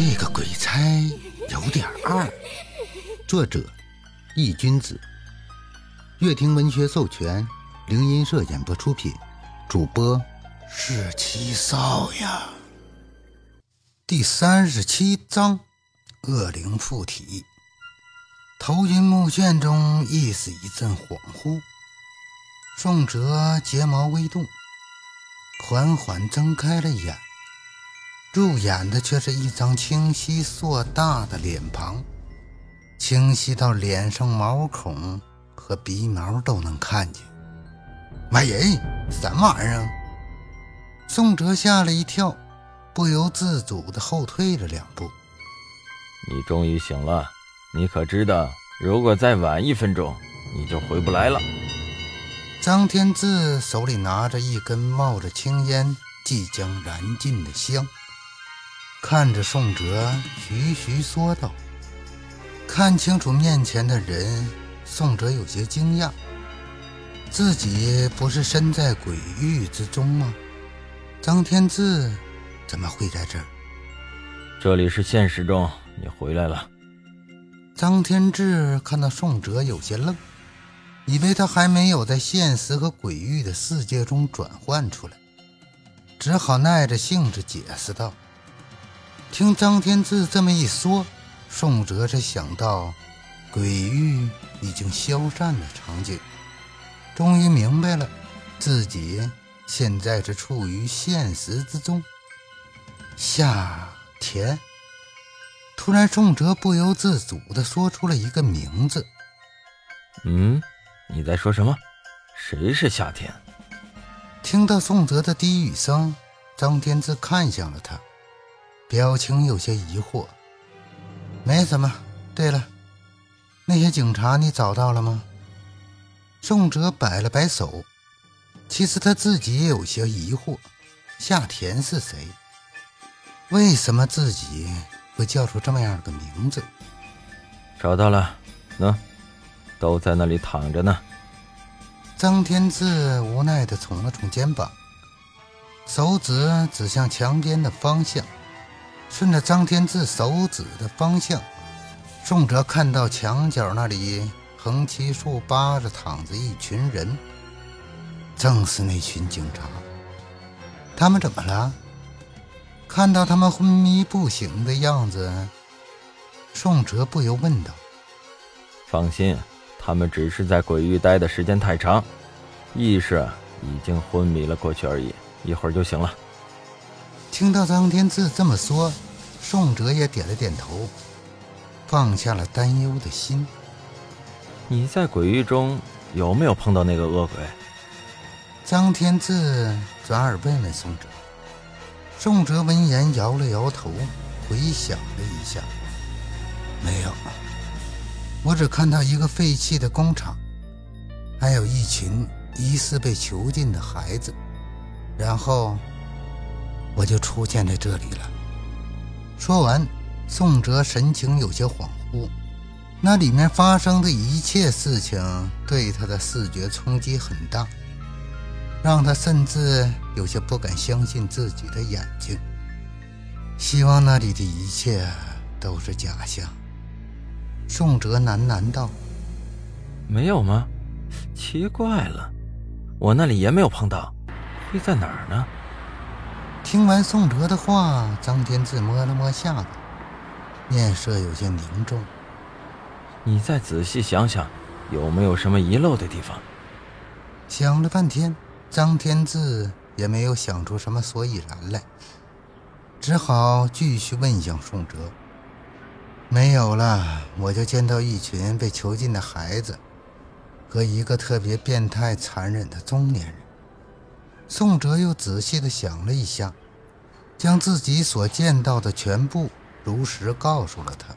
这个鬼差有点二。作者：易君子，乐亭文学授权，灵音社演播出品，主播是七少呀。第三十七章：恶灵附体。头晕目眩中，意识一阵恍惚。宋哲睫毛微动，缓缓睁开了眼。入眼的却是一张清晰硕大的脸庞，清晰到脸上毛孔和鼻毛都能看见。妈耶，什么玩意儿？宋哲吓了一跳，不由自主地后退了两步。你终于醒了，你可知道，如果再晚一分钟，你就回不来了。张天志手里拿着一根冒着青烟、即将燃尽的香。看着宋哲，徐徐说道：“看清楚面前的人。”宋哲有些惊讶，自己不是身在鬼域之中吗？张天志怎么会在这儿？这里是现实中，你回来了。张天志看到宋哲有些愣，以为他还没有在现实和鬼域的世界中转换出来，只好耐着性子解释道。听张天志这么一说，宋哲才想到鬼域已经消散的场景，终于明白了自己现在是处于现实之中。夏田，突然，宋哲不由自主地说出了一个名字。嗯，你在说什么？谁是夏天？听到宋哲的低语声，张天志看向了他。表情有些疑惑，没什么。对了，那些警察你找到了吗？宋哲摆了摆手，其实他自己也有些疑惑：夏田是谁？为什么自己会叫出这么样的名字？找到了，喏，都在那里躺着呢。张天志无奈地耸了耸肩膀，手指指向墙边的方向。顺着张天志手指的方向，宋哲看到墙角那里横七竖八的躺着一群人，正是那群警察。他们怎么了？看到他们昏迷不醒的样子，宋哲不由问道：“放心，他们只是在鬼域待的时间太长，意识已经昏迷了过去而已，一会儿就醒了。”听到张天志这么说，宋哲也点了点头，放下了担忧的心。你在鬼域中有没有碰到那个恶鬼？张天志转而问问宋哲。宋哲闻言摇了摇头，回想了一下，没有。我只看到一个废弃的工厂，还有一群疑似被囚禁的孩子，然后。我就出现在这里了。说完，宋哲神情有些恍惚，那里面发生的一切事情对他的视觉冲击很大，让他甚至有些不敢相信自己的眼睛。希望那里的一切都是假象。宋哲喃喃道：“没有吗？奇怪了，我那里也没有碰到，会在哪儿呢？”听完宋哲的话，张天志摸了摸下巴，面色有些凝重。你再仔细想想，有没有什么遗漏的地方？想了半天，张天志也没有想出什么所以然来，只好继续问向宋哲：“没有了，我就见到一群被囚禁的孩子，和一个特别变态、残忍的中年人。”宋哲又仔细地想了一下，将自己所见到的全部如实告诉了他。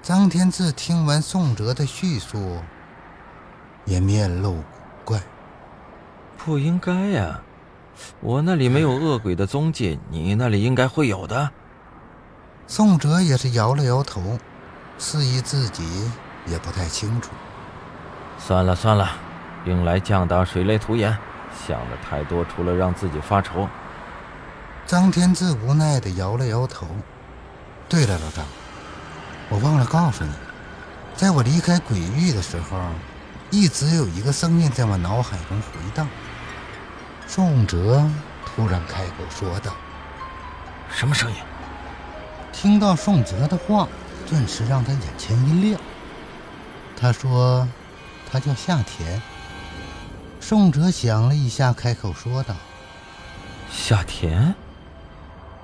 张天志听完宋哲的叙述，也面露古怪：“不应该呀，我那里没有恶鬼的踪迹，你那里应该会有的。”宋哲也是摇了摇头，示意自己也不太清楚。算了算了，兵来将挡，水来土掩。想的太多，除了让自己发愁。张天志无奈地摇了摇头。对了，老张，我忘了告诉你，在我离开鬼域的时候，一直有一个声音在我脑海中回荡。宋哲突然开口说道：“什么声音？”听到宋哲的话，顿时让他眼前一亮。他说：“他叫夏田。”宋哲想了一下，开口说道：“夏田。”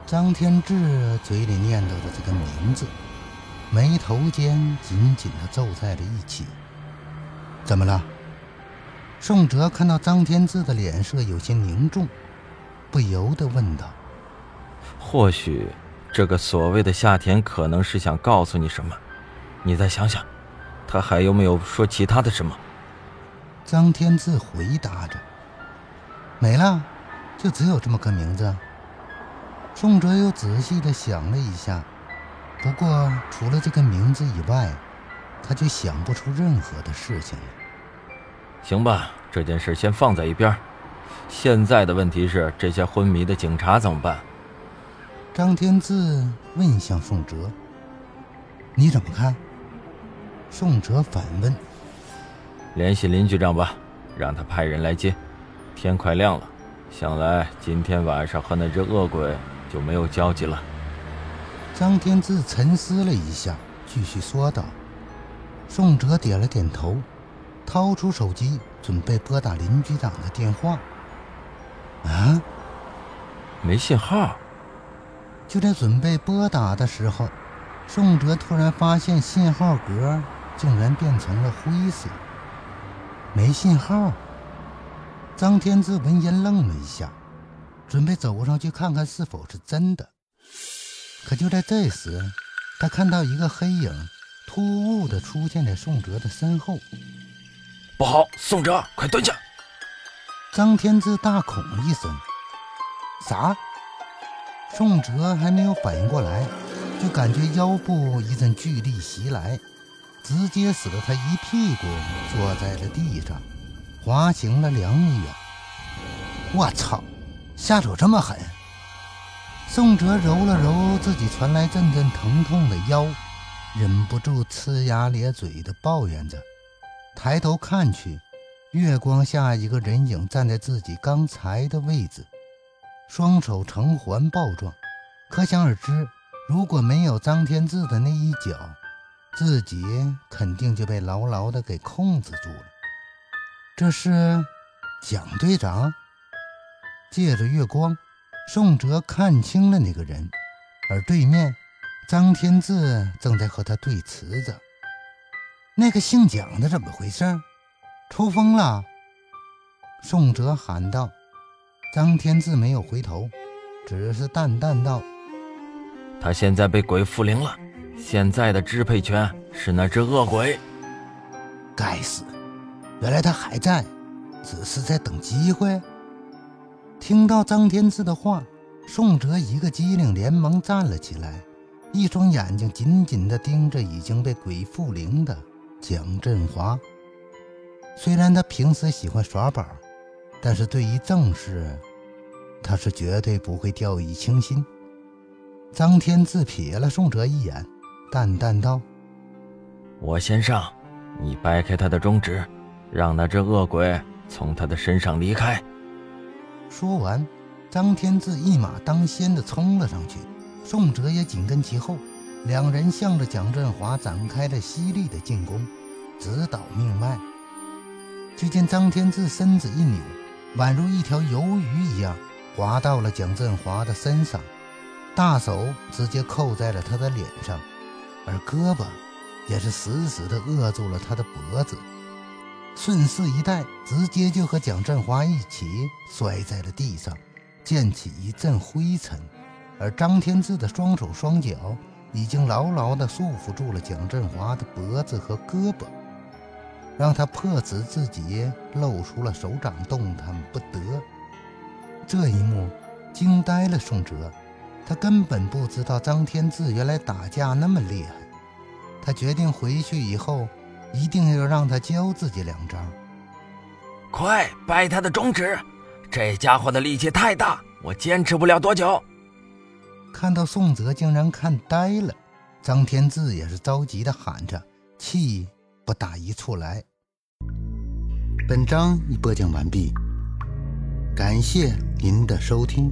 张天志嘴里念叨着这个名字，眉头间紧紧地皱在了一起。怎么了？宋哲看到张天志的脸色有些凝重，不由得问道：“或许这个所谓的夏田可能是想告诉你什么？你再想想，他还有没有说其他的什么？”张天志回答着：“没了，就只有这么个名字。”宋哲又仔细的想了一下，不过除了这个名字以外，他就想不出任何的事情了。行吧，这件事先放在一边。现在的问题是，这些昏迷的警察怎么办？张天志问向宋哲：“你怎么看？”宋哲反问：“联系林局长吧，让他派人来接。天快亮了，想来今天晚上和那只恶鬼……”就没有交集了。张天志沉思了一下，继续说道：“宋哲点了点头，掏出手机准备拨打林局长的电话。啊，没信号。就在准备拨打的时候，宋哲突然发现信号格竟然变成了灰色，没信号。张天志闻言愣了一下。准备走上去看看是否是真的，可就在这时，他看到一个黑影突兀地出现在宋哲的身后。不好，宋哲，快蹲下！张天志大恐一声：“啥？”宋哲还没有反应过来，就感觉腰部一阵巨力袭来，直接死了他一屁股坐在了地上，滑行了两米远。我操！下手这么狠，宋哲揉了揉自己传来阵阵疼痛的腰，忍不住呲牙咧嘴地抱怨着。抬头看去，月光下一个人影站在自己刚才的位置，双手成环抱状，可想而知，如果没有张天志的那一脚，自己肯定就被牢牢的给控制住了。这是蒋队长。借着月光，宋哲看清了那个人，而对面，张天志正在和他对词着。那个姓蒋的怎么回事？抽风了？宋哲喊道。张天志没有回头，只是淡淡道：“他现在被鬼附灵了，现在的支配权是那只恶鬼。该死，原来他还在，只是在等机会。”听到张天志的话，宋哲一个机灵，连忙站了起来，一双眼睛紧紧地盯着已经被鬼附灵的蒋振华。虽然他平时喜欢耍宝，但是对于正事，他是绝对不会掉以轻心。张天志瞥了宋哲一眼，淡淡道：“我先上，你掰开他的中指，让那只恶鬼从他的身上离开。”说完，张天志一马当先的冲了上去，宋哲也紧跟其后，两人向着蒋振华展开了犀利的进攻，直捣命脉。只见张天志身子一扭，宛如一条鱿鱼一样，滑到了蒋振华的身上，大手直接扣在了他的脸上，而胳膊也是死死地扼住了他的脖子。顺势一带，直接就和蒋振华一起摔在了地上，溅起一阵灰尘。而张天志的双手双脚已经牢牢地束缚住了蒋振华的脖子和胳膊，让他迫使自己露出了手掌，动弹不得。这一幕惊呆了宋哲，他根本不知道张天志原来打架那么厉害。他决定回去以后。一定要让他教自己两招！快掰他的中指！这家伙的力气太大，我坚持不了多久。看到宋泽竟然看呆了，张天志也是着急的喊着，气不打一处来。本章已播讲完毕，感谢您的收听。